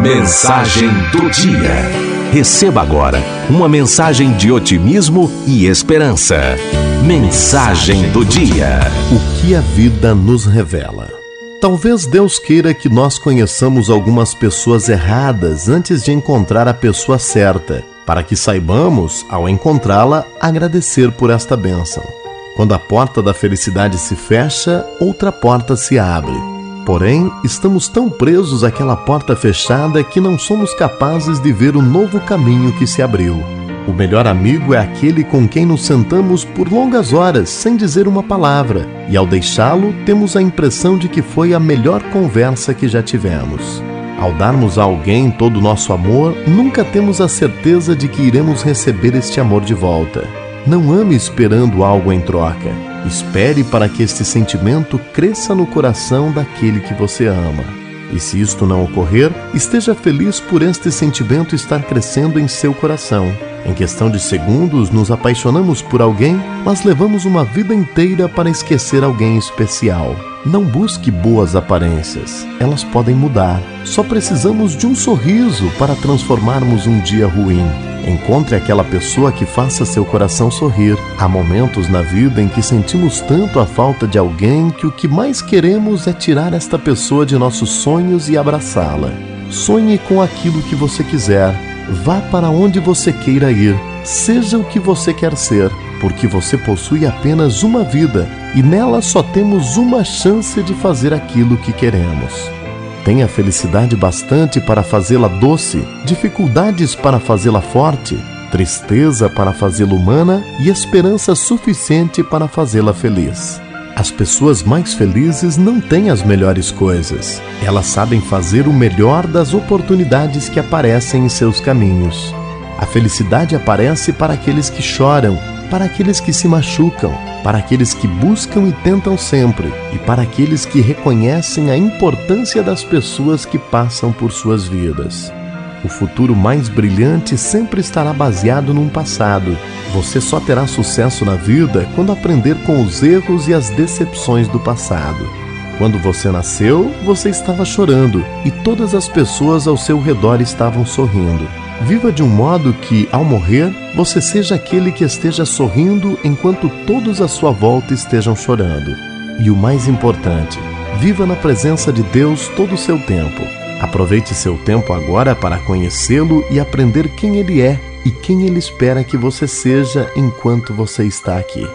Mensagem do dia. Receba agora uma mensagem de otimismo e esperança. Mensagem do dia. O que a vida nos revela? Talvez Deus queira que nós conheçamos algumas pessoas erradas antes de encontrar a pessoa certa, para que saibamos, ao encontrá-la, agradecer por esta bênção. Quando a porta da felicidade se fecha, outra porta se abre. Porém, estamos tão presos àquela porta fechada que não somos capazes de ver o novo caminho que se abriu. O melhor amigo é aquele com quem nos sentamos por longas horas sem dizer uma palavra, e ao deixá-lo, temos a impressão de que foi a melhor conversa que já tivemos. Ao darmos a alguém todo o nosso amor, nunca temos a certeza de que iremos receber este amor de volta. Não ame esperando algo em troca. Espere para que este sentimento cresça no coração daquele que você ama. E se isto não ocorrer, esteja feliz por este sentimento estar crescendo em seu coração. Em questão de segundos, nos apaixonamos por alguém, mas levamos uma vida inteira para esquecer alguém especial. Não busque boas aparências, elas podem mudar. Só precisamos de um sorriso para transformarmos um dia ruim. Encontre aquela pessoa que faça seu coração sorrir. Há momentos na vida em que sentimos tanto a falta de alguém que o que mais queremos é tirar esta pessoa de nossos sonhos e abraçá-la. Sonhe com aquilo que você quiser. Vá para onde você queira ir. Seja o que você quer ser, porque você possui apenas uma vida e nela só temos uma chance de fazer aquilo que queremos. Tenha felicidade bastante para fazê-la doce, dificuldades para fazê-la forte, tristeza para fazê-la humana e esperança suficiente para fazê-la feliz. As pessoas mais felizes não têm as melhores coisas. Elas sabem fazer o melhor das oportunidades que aparecem em seus caminhos. A felicidade aparece para aqueles que choram, para aqueles que se machucam, para aqueles que buscam e tentam sempre, e para aqueles que reconhecem a importância das pessoas que passam por suas vidas. O futuro mais brilhante sempre estará baseado num passado. Você só terá sucesso na vida quando aprender com os erros e as decepções do passado. Quando você nasceu, você estava chorando e todas as pessoas ao seu redor estavam sorrindo. Viva de um modo que, ao morrer, você seja aquele que esteja sorrindo enquanto todos à sua volta estejam chorando. E o mais importante, viva na presença de Deus todo o seu tempo. Aproveite seu tempo agora para conhecê-lo e aprender quem ele é e quem ele espera que você seja enquanto você está aqui.